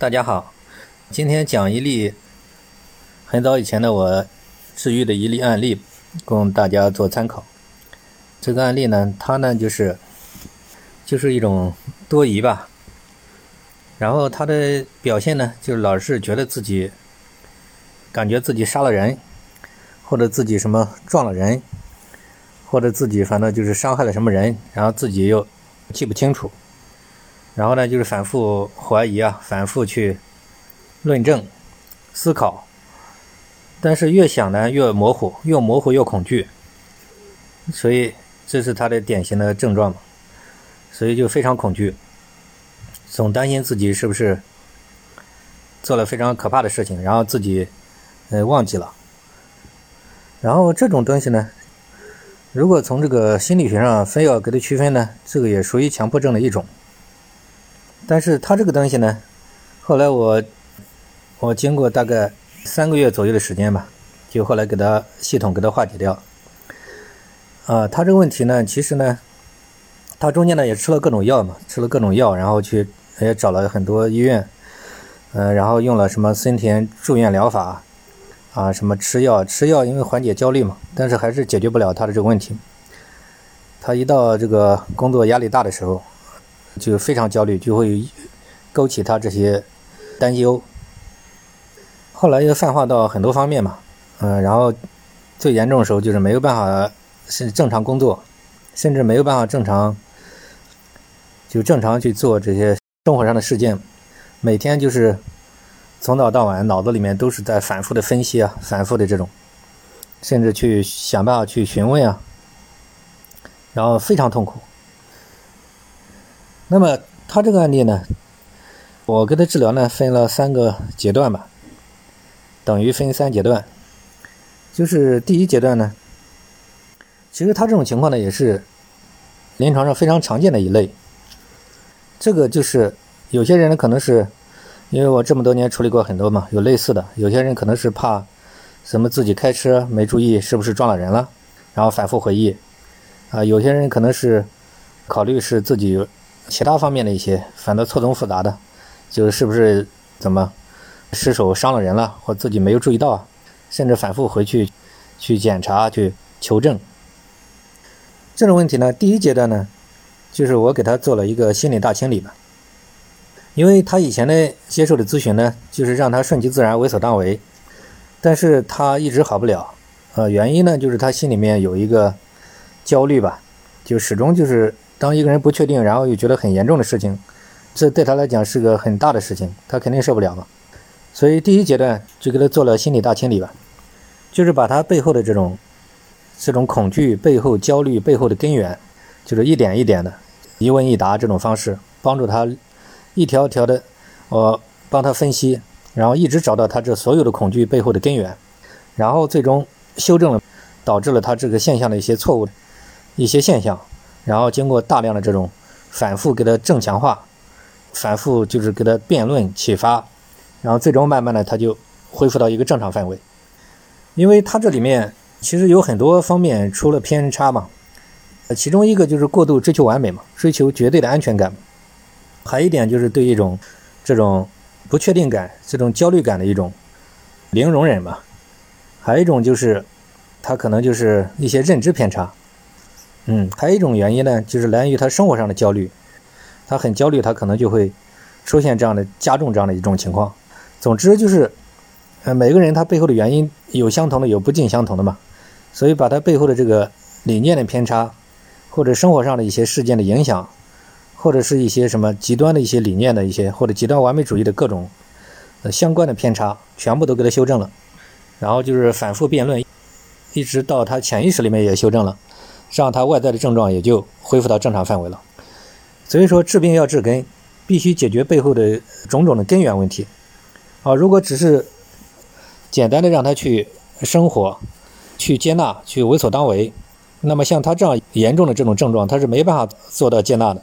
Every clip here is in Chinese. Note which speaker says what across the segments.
Speaker 1: 大家好，今天讲一例很早以前的我治愈的一例案例，供大家做参考。这个案例呢，它呢就是就是一种多疑吧，然后他的表现呢，就是老是觉得自己感觉自己杀了人，或者自己什么撞了人，或者自己反正就是伤害了什么人，然后自己又记不清楚。然后呢，就是反复怀疑啊，反复去论证、思考，但是越想呢越模糊，越模糊越恐惧，所以这是他的典型的症状嘛，所以就非常恐惧，总担心自己是不是做了非常可怕的事情，然后自己呃忘记了，然后这种东西呢，如果从这个心理学上非要给它区分呢，这个也属于强迫症的一种。但是他这个东西呢，后来我我经过大概三个月左右的时间吧，就后来给他系统给他化解掉。啊，他这个问题呢，其实呢，他中间呢也吃了各种药嘛，吃了各种药，然后去也找了很多医院，呃，然后用了什么森田住院疗法，啊，什么吃药吃药，因为缓解焦虑嘛，但是还是解决不了他的这个问题。他一到这个工作压力大的时候。就非常焦虑，就会勾起他这些担忧。后来又泛化到很多方面嘛，嗯，然后最严重的时候就是没有办法是正常工作，甚至没有办法正常就正常去做这些生活上的事件，每天就是从早到晚脑子里面都是在反复的分析啊，反复的这种，甚至去想办法去询问啊，然后非常痛苦。那么他这个案例呢，我给他治疗呢分了三个阶段吧，等于分三阶段。就是第一阶段呢，其实他这种情况呢也是临床上非常常见的一类。这个就是有些人呢可能是因为我这么多年处理过很多嘛，有类似的。有些人可能是怕什么自己开车没注意是不是撞了人了，然后反复回忆。啊，有些人可能是考虑是自己。其他方面的一些，反正错综复杂的，就是是不是怎么失手伤了人了，或自己没有注意到，甚至反复回去去检查去求证。这种问题呢，第一阶段呢，就是我给他做了一个心理大清理吧，因为他以前的接受的咨询呢，就是让他顺其自然为所当为，但是他一直好不了，呃，原因呢，就是他心里面有一个焦虑吧，就始终就是。当一个人不确定，然后又觉得很严重的事情，这对他来讲是个很大的事情，他肯定受不了嘛。所以第一阶段就给他做了心理大清理吧，就是把他背后的这种这种恐惧、背后焦虑背后的根源，就是一点一点的，一问一答这种方式，帮助他一条条的，我帮他分析，然后一直找到他这所有的恐惧背后的根源，然后最终修正了导致了他这个现象的一些错误的一些现象。然后经过大量的这种反复给他正强化，反复就是给他辩论启发，然后最终慢慢的他就恢复到一个正常范围。因为他这里面其实有很多方面出了偏差嘛，其中一个就是过度追求完美嘛，追求绝对的安全感，还有一点就是对一种这种不确定感、这种焦虑感的一种零容忍嘛，还有一种就是他可能就是一些认知偏差。嗯，还有一种原因呢，就是来源于他生活上的焦虑，他很焦虑，他可能就会出现这样的加重这样的一种情况。总之就是，呃，每个人他背后的原因有相同的，有不尽相同的嘛。所以把他背后的这个理念的偏差，或者生活上的一些事件的影响，或者是一些什么极端的一些理念的一些，或者极端完美主义的各种呃相关的偏差，全部都给他修正了。然后就是反复辩论，一直到他潜意识里面也修正了。让他外在的症状也就恢复到正常范围了。所以说治病要治根，必须解决背后的种种的根源问题。啊，如果只是简单的让他去生活、去接纳、去为所当为，那么像他这样严重的这种症状，他是没办法做到接纳的。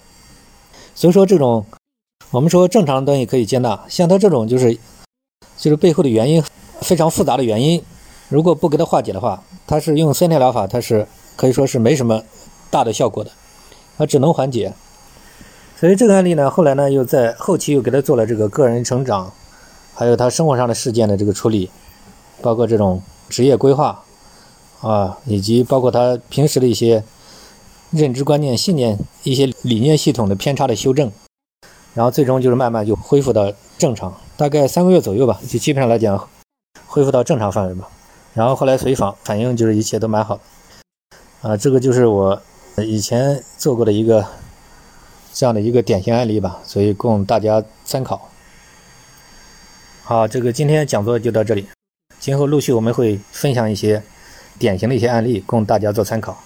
Speaker 1: 所以说这种我们说正常的东西可以接纳，像他这种就是就是背后的原因非常复杂的原因，如果不给他化解的话，他是用先天疗法，他是。可以说是没什么大的效果的，它只能缓解。所以这个案例呢，后来呢又在后期又给他做了这个个人成长，还有他生活上的事件的这个处理，包括这种职业规划啊，以及包括他平时的一些认知观念、信念、一些理念系统的偏差的修正，然后最终就是慢慢就恢复到正常，大概三个月左右吧，就基本上来讲恢复到正常范围吧。然后后来随访反应就是一切都蛮好，啊，这个就是我以前做过的一个这样的一个典型案例吧，所以供大家参考。好，这个今天讲座就到这里，今后陆续我们会分享一些典型的一些案例，供大家做参考。